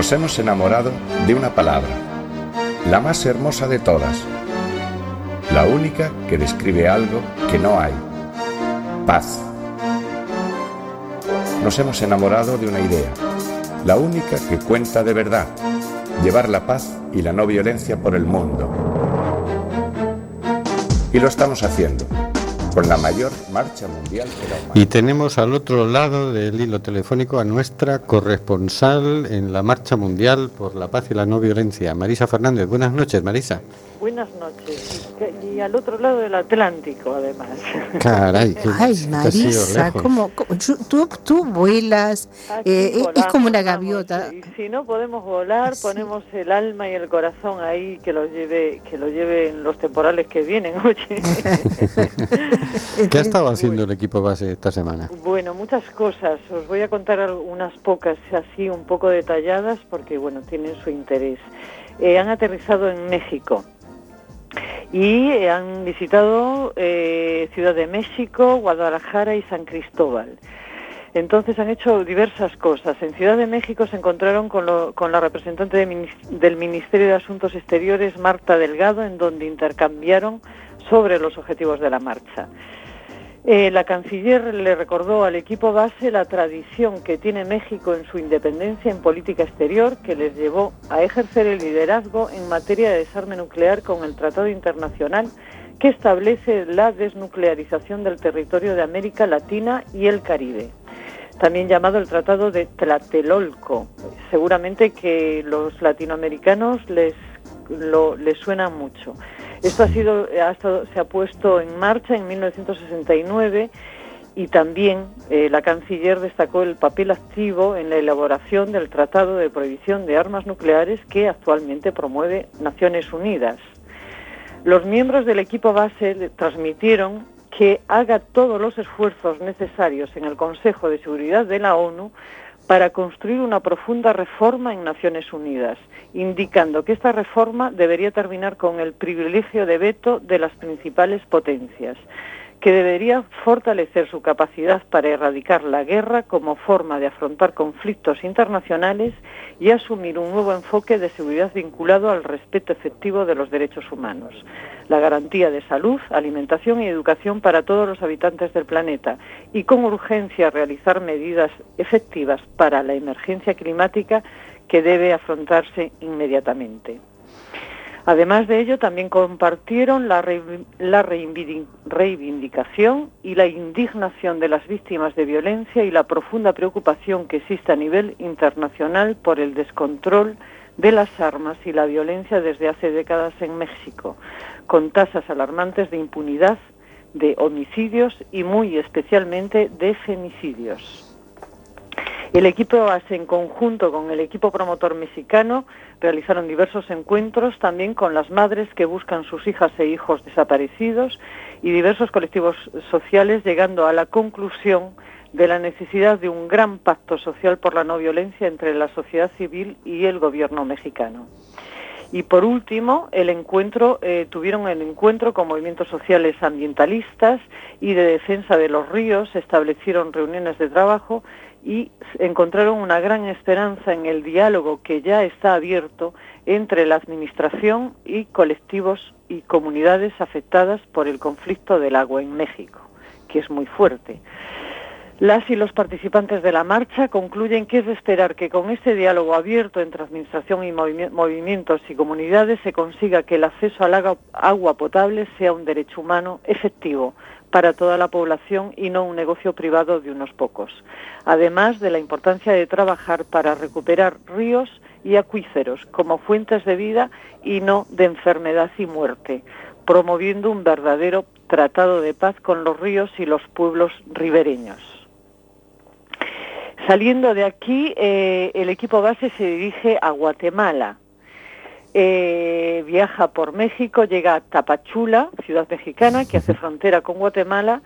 Nos hemos enamorado de una palabra, la más hermosa de todas, la única que describe algo que no hay, paz. Nos hemos enamorado de una idea, la única que cuenta de verdad, llevar la paz y la no violencia por el mundo. Y lo estamos haciendo, con la mayor marcha mundial de la humanidad. Y tenemos al otro lado del hilo telefónico a nuestra corresponsal en la Marcha Mundial por la Paz y la No Violencia, Marisa Fernández. Buenas noches, Marisa. Buenas noches. Y, al otro lado del Atlántico, además. Caray, *laughs* que- Ay, Marisa. ¿cómo, cómo- tú, tú- vuelas, Aquí eh, es- es volamos, como una vamos, gaviota. Y si no podemos volar, ponemos el alma y el corazón ahí que lo lleve, que lo lleven los temporales que vienen, *laughs* oye. *laughs* ¿Qué ha estado haciendo el equipo base esta semana? Bueno, muchas cosas. Os voy a contar unas pocas así un poco detalladas porque bueno, tienen su interés. Eh, han aterrizado en México y eh, han visitado eh, Ciudad de México, Guadalajara y San Cristóbal. Entonces han hecho diversas cosas. En Ciudad de México se encontraron con, lo- con la representante de del Ministerio de Asuntos Exteriores, Marta Delgado, en donde intercambiaron sobre los objetivos de la marcha. Eh, la canciller le recordó al equipo base la tradición que tiene México en su independencia en política exterior que les llevó a ejercer el liderazgo en materia de desarme nuclear con el Tratado Internacional que establece la desnuclearización del territorio de América Latina y el Caribe también llamado el Tratado de Tlatelolco. Seguramente que los latinoamericanos les, les suena mucho. Esto ha sido, ha estado- se ha puesto en marcha en 1969 y también eh, la canciller destacó el papel activo en la elaboración del Tratado de Prohibición de Armas Nucleares que actualmente promueve Naciones Unidas. Los miembros del equipo base transmitieron que haga todos los esfuerzos necesarios en el Consejo de Seguridad de la ONU para construir una profunda reforma en Naciones Unidas, indicando que esta reforma debería terminar con el privilegio de veto de las principales potencias, que debería fortalecer su capacidad para erradicar la guerra como forma de afrontar conflictos internacionales y asumir un nuevo enfoque de seguridad vinculado al respeto efectivo de los derechos humanos, la garantía de salud, alimentación y educación para todos los habitantes del planeta y con urgencia realizar medidas efectivas para la emergencia climática que debe afrontarse inmediatamente. Además de ello, también compartieron la, reiv- la reivindi- reivindicación y la indignación de las víctimas de violencia y la profunda preocupación que existe a nivel internacional por el descontrol de las armas y la violencia desde hace décadas en México, con tasas alarmantes de impunidad, de homicidios y muy especialmente de femicidios. El equipo base en conjunto con el equipo promotor mexicano realizaron diversos encuentros también con las madres que buscan sus hijas e hijos desaparecidos y diversos colectivos sociales llegando a la conclusión de la necesidad de un gran pacto social por la no violencia entre la sociedad civil y el gobierno mexicano. Y por último, el encuentro eh, tuvieron el encuentro con movimientos sociales ambientalistas y de defensa de los ríos, establecieron reuniones de trabajo y encontraron una gran esperanza en el diálogo que ya está abierto entre la administración y colectivos y comunidades afectadas por el conflicto del agua en México, que es muy fuerte. Las y los participantes de la marcha concluyen que es de esperar que con este diálogo abierto entre administración y movimi- movimientos y comunidades se consiga que el acceso al agua potable sea un derecho humano efectivo para toda la población y no un negocio privado de unos pocos. Además de la importancia de trabajar para recuperar ríos y acuíferos como fuentes de vida y no de enfermedad y muerte, promoviendo un verdadero tratado de paz con los ríos y los pueblos ribereños. Saliendo de aquí, eh, el equipo base se dirige a Guatemala. Eh, viaja por México, llega a Tapachula, ciudad mexicana, que hace frontera con Guatemala.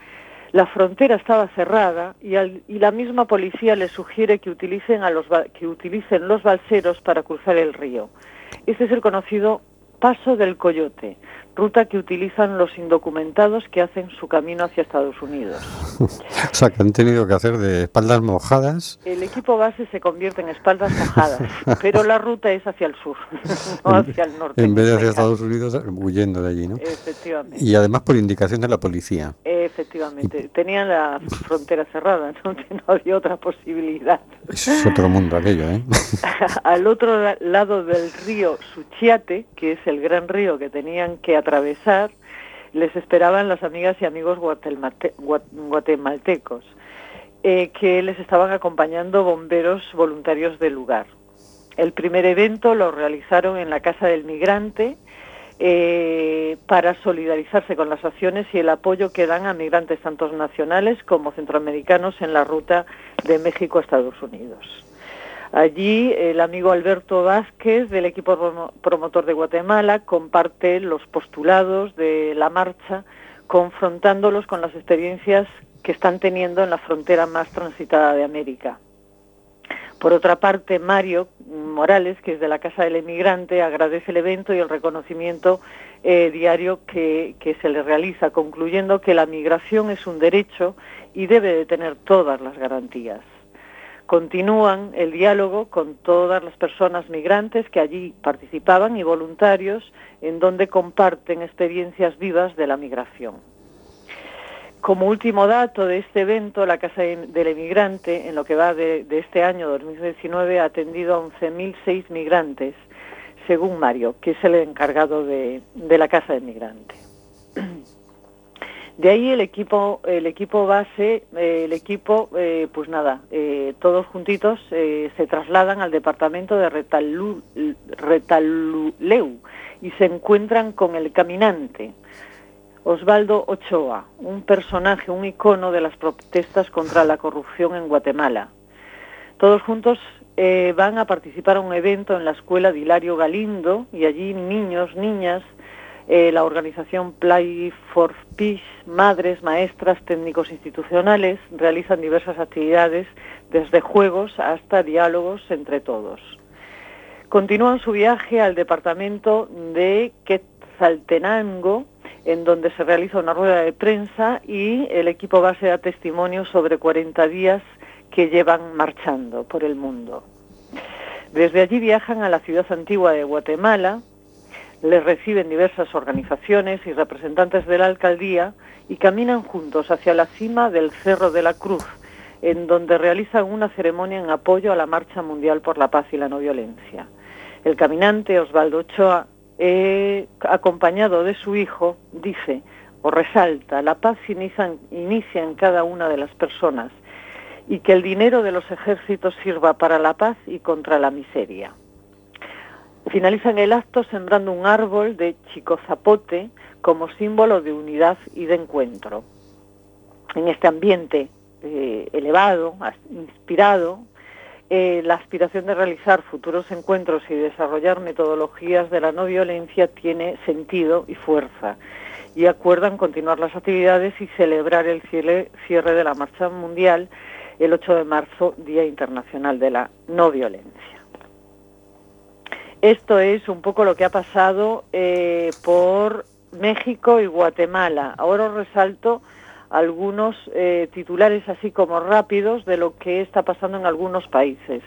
La frontera estaba cerrada y, al- y la misma policía les sugiere que utilicen, a los, ba- que utilicen los balseros para cruzar el río. Este es el conocido Paso del Coyote, ruta que utilizan los indocumentados que hacen su camino hacia Estados Unidos. *laughs* O sea, que han tenido que hacer de espaldas mojadas El equipo base se convierte en espaldas mojadas, *laughs* pero la ruta es hacia el sur, *laughs* no hacia el norte. en vez de hacia Estados Unidos, huyendo de allí, ¿no? Efectivamente. Y además por indicación de la policía. Efectivamente, tenían la frontera cerrada, ¿no? no había otra posibilidad. Es otro mundo aquello, ¿eh? Al otro la- lado del río Suchiate, que es el gran río que tenían que atravesar, les esperaban las amigas y amigos guatemaltecos, eh, que les estaban acompañando bomberos voluntarios del lugar. El primer evento lo realizaron en la Casa del Migrante eh, para solidarizarse con las acciones y el apoyo que dan a migrantes tanto nacionales como centroamericanos en la ruta de México a Estados Unidos. Allí el amigo Alberto Vázquez del equipo promo- promotor de Guatemala comparte los postulados de la marcha confrontándolos con las experiencias que están teniendo en la frontera más transitada de América. Por otra parte, Mario Morales, que es de la Casa del Emigrante, agradece el evento y el reconocimiento eh, diario que, que se le realiza, concluyendo que la migración es un derecho y debe de tener todas las garantías. Continúan el diálogo con todas las personas migrantes que allí participaban y voluntarios en donde comparten experiencias vivas de la migración. Como último dato de este evento, la Casa de- del Emigrante, en lo que va de, de este año 2019, ha atendido a 11.006 migrantes, según Mario, que es el encargado de, de la Casa del Migrante. De ahí el equipo, el equipo base, eh, el equipo, eh, pues nada, eh, todos juntitos se trasladan al departamento de Retalu- Retaluleu y se encuentran con el caminante, Osvaldo Ochoa, un personaje, un icono de las protestas contra la corrupción en Guatemala. Todos juntos van a participar a un evento en la escuela de Hilario Galindo y allí niños, niñas, eh, la organización Play for Peace, madres, maestras, técnicos institucionales realizan diversas actividades desde juegos hasta diálogos entre todos. Continúan su viaje al departamento de Quetzaltenango, en donde se realiza una rueda de prensa y el equipo base da testimonio sobre 40 días que llevan marchando por el mundo. Desde allí viajan a la ciudad antigua de Guatemala, les reciben diversas organizaciones y representantes de la alcaldía y caminan juntos hacia la cima del Cerro de la Cruz, en donde realizan una ceremonia en apoyo a la Marcha Mundial por la Paz y la No Violencia. El caminante Osvaldo Ochoa, eh, acompañado de su hijo, dice o resalta, la paz inicia, inicia en cada una de las personas y que el dinero de los ejércitos sirva para la paz y contra la miseria. Finalizan el acto sembrando un árbol de chicozapote como símbolo de unidad y de encuentro. En este ambiente eh, elevado, inspirado, eh, la aspiración de realizar futuros encuentros y desarrollar metodologías de la no violencia tiene sentido y fuerza y acuerdan continuar las actividades y celebrar el cierre de la Marcha Mundial el 8 de marzo, Día Internacional de la No Violencia. Esto es un poco lo que ha pasado eh, por México y Guatemala. Ahora os resalto algunos eh, titulares así como rápidos de lo que está pasando en algunos países.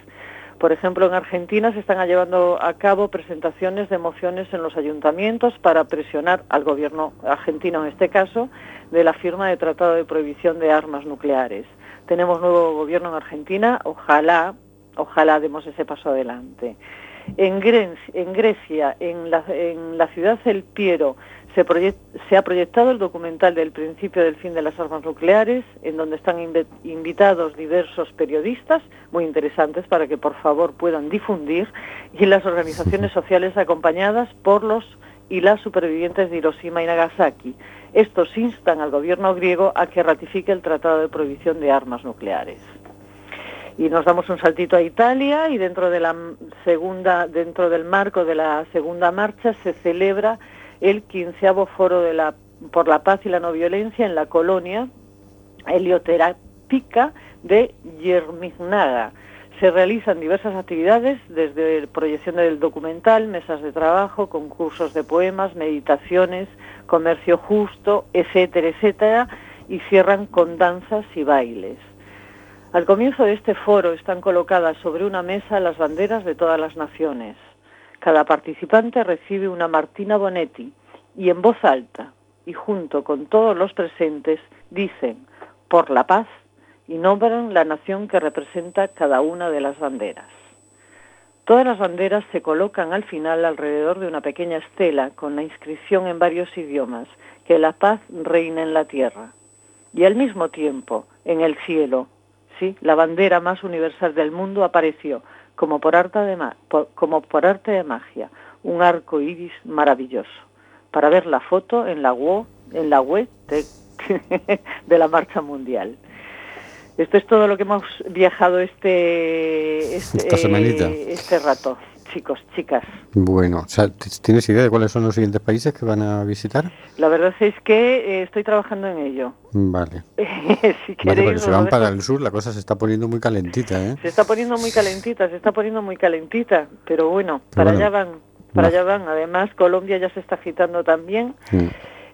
Por ejemplo, en Argentina se están llevando a cabo presentaciones de mociones en los ayuntamientos para presionar al gobierno argentino, en este caso, de la firma de tratado de prohibición de armas nucleares. Tenemos nuevo gobierno en Argentina, ojalá, ojalá demos ese paso adelante. En, Gre- en Grecia, en la, en la ciudad El Piero, se, ha proyectado el documental del principio del fin de las armas nucleares, en donde están invitados diversos periodistas, muy interesantes para que por favor puedan difundir, y las organizaciones *laughs* sociales acompañadas por los y las supervivientes de Hiroshima y Nagasaki. Estos instan al gobierno griego a que ratifique el Tratado de Prohibición de Armas Nucleares y nos damos un saltito a Italia y dentro de la segunda dentro del marco de la segunda marcha se celebra el quinceavo foro de la por la paz y la no violencia en la colonia helioterápica de Yermignaga. Se realizan diversas actividades, desde proyección del documental, mesas de trabajo, concursos de poemas, meditaciones, comercio justo, etcétera, etcétera, y cierran con danzas y bailes. Al comienzo de este foro están colocadas sobre una mesa las banderas de todas las naciones. Cada participante recibe una Martina Bonetti y en voz alta y junto con todos los presentes dicen por la paz y nombran la nación que representa cada una de las banderas. Todas las banderas se colocan al final alrededor de una pequeña estela con la inscripción en varios idiomas que la paz reina en la tierra. Y al mismo tiempo, en el cielo, la bandera más universal del mundo apareció como por arte de, ma- por- como por arte de magia, un arco iris maravilloso. Para ver la foto en la web, en la web de, *laughs* de la marcha mundial. Esto es todo lo que hemos viajado este este, Esta este rato, chicos, chicas. Bueno, o sea, ¿t- ¿tienes idea de cuáles son los siguientes países que van a visitar? La verdad es que eh, estoy trabajando en ello. Vale. *laughs* si Vale, queréis, porque si lo van para el sur la cosa se está poniendo muy calentita, ¿eh? Se está poniendo muy calentita, se está poniendo muy calentita, pero bueno, Pero para bueno. allá van, para Va. allá van. Además, Colombia ya se está agitando también, Mm.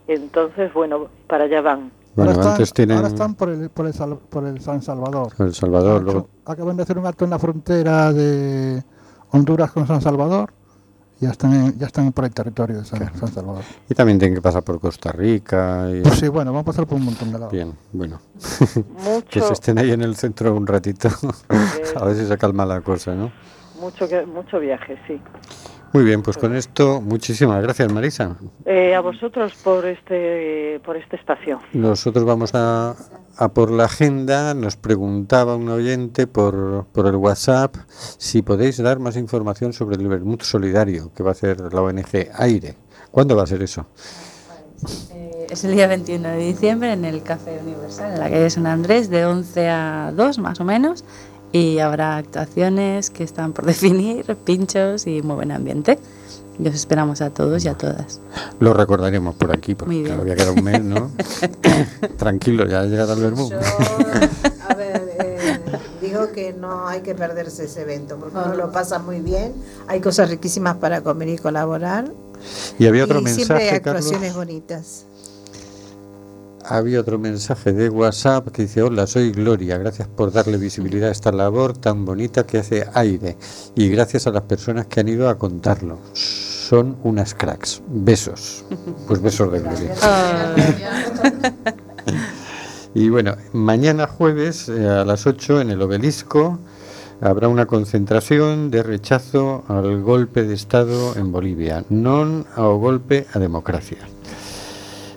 entonces, bueno, para allá van. Bueno, ahora, están, antes tienen ahora están por el, por, el por el San Salvador. El Salvador, luego Acaban de hacer un acto en la frontera de Honduras con San Salvador y ya están, en- ya están por el territorio de San, San Salvador. y también tienen que pasar por Costa Rica. Y... Pues sí, bueno, vamos a pasar por un montón de lados. Bien, bueno. Mucho- *laughs* que se estén ahí en el centro un ratito, *laughs* a ver si se calma la cosa, ¿no? Mucho, que- mucho viaje, sí. Muy bien, pues con esto, muchísimas gracias, Marisa. Eh, a vosotros por este, por este espacio. Nosotros vamos a, a por la agenda. Nos preguntaba un oyente por, por el WhatsApp si podéis dar más información sobre el Vermut Solidario que va a hacer la ONG Aire. ¿Cuándo va a ser eso? Eh, es el día 21 de diciembre en el Café Universal, en la calle San Andrés, de 11 a 2 más o menos. Y habrá actuaciones que están por *laughs* definir, pinchos y muy buen ambiente. Y os esperamos a todos y a todas. Lo recordaremos por aquí, porque Muy bien. claro, había quedado un mes, ¿no? *laughs* Tranquilo, ya ha llegado el Vermut. A ver, eh, digo que no hay que perderse ese evento porque uno lo pasa muy bien. Hay cosas riquísimas para comer y colaborar. Y había otro y siempre hay mensaje, Carlos. actuaciones bonitas. Había otro mensaje de WhatsApp que dice, hola, soy Gloria, gracias por darle visibilidad a esta labor tan bonita que hace aire y gracias a las personas que han ido a contarlo. Son unas cracks. Besos. Pues besos de Gloria. *laughs* Y bueno, mañana jueves eh, a las 8 en el obelisco habrá una concentración de rechazo al golpe de Estado en Bolivia, non ao golpe a democracia.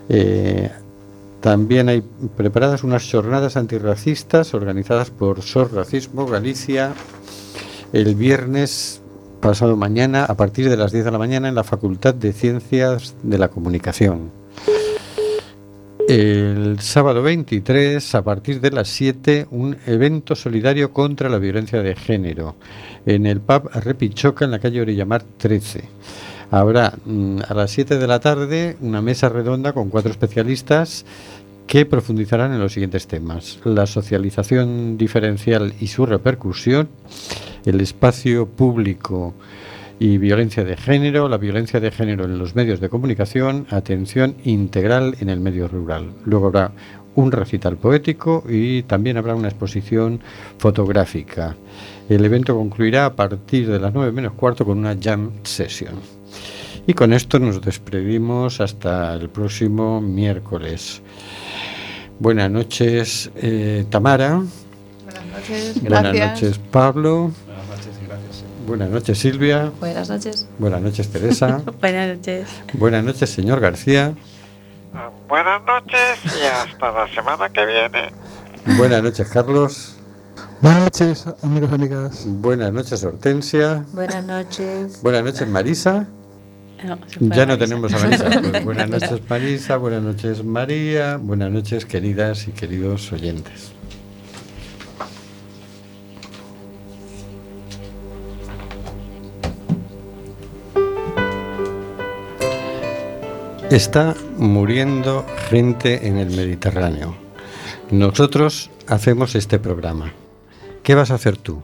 Eh, también hay preparadas unas jornadas antirracistas organizadas por SOS Racismo Galicia el viernes pasado mañana a partir de las 10 de la mañana en la Facultad de Ciencias de la Comunicación. El sábado 23, a partir de las 7, un evento solidario contra la violencia de género en el pub Repichoca en la calle Orillamar 13. Habrá mm, a las 7 de la tarde una mesa redonda con cuatro especialistas que profundizarán en los siguientes temas. La socialización diferencial y su repercusión, el espacio público y violencia de género, la violencia de género en los medios de comunicación, atención integral en el medio rural. Luego habrá un recital poético y también habrá una exposición fotográfica. El evento concluirá a partir de las 9 menos cuarto con una jam session. Y con esto nos despedimos hasta el próximo miércoles. Buenas noches, eh, Tamara. Buenas noches, Buenas gracias. noches, Pablo. Buenas noches y gracias. Buenas noches, Silvia. Buenas noches. Buenas noches, Teresa. Buenas noches. Buenas noches, señor García. Buenas noches y hasta la semana que viene. Buenas noches, Carlos. Buenas noches, amigos y amigas. Buenas noches, Hortensia. Buenas noches. Buenas noches, Marisa. No, Ya no Marisa. tenemos a Marisa. *laughs* Pues buenas noches, Marisa. Buenas noches, María. Buenas noches, queridas y queridos oyentes. Está muriendo gente en el Mediterráneo. Nosotros hacemos este programa. ¿Qué vas a hacer tú?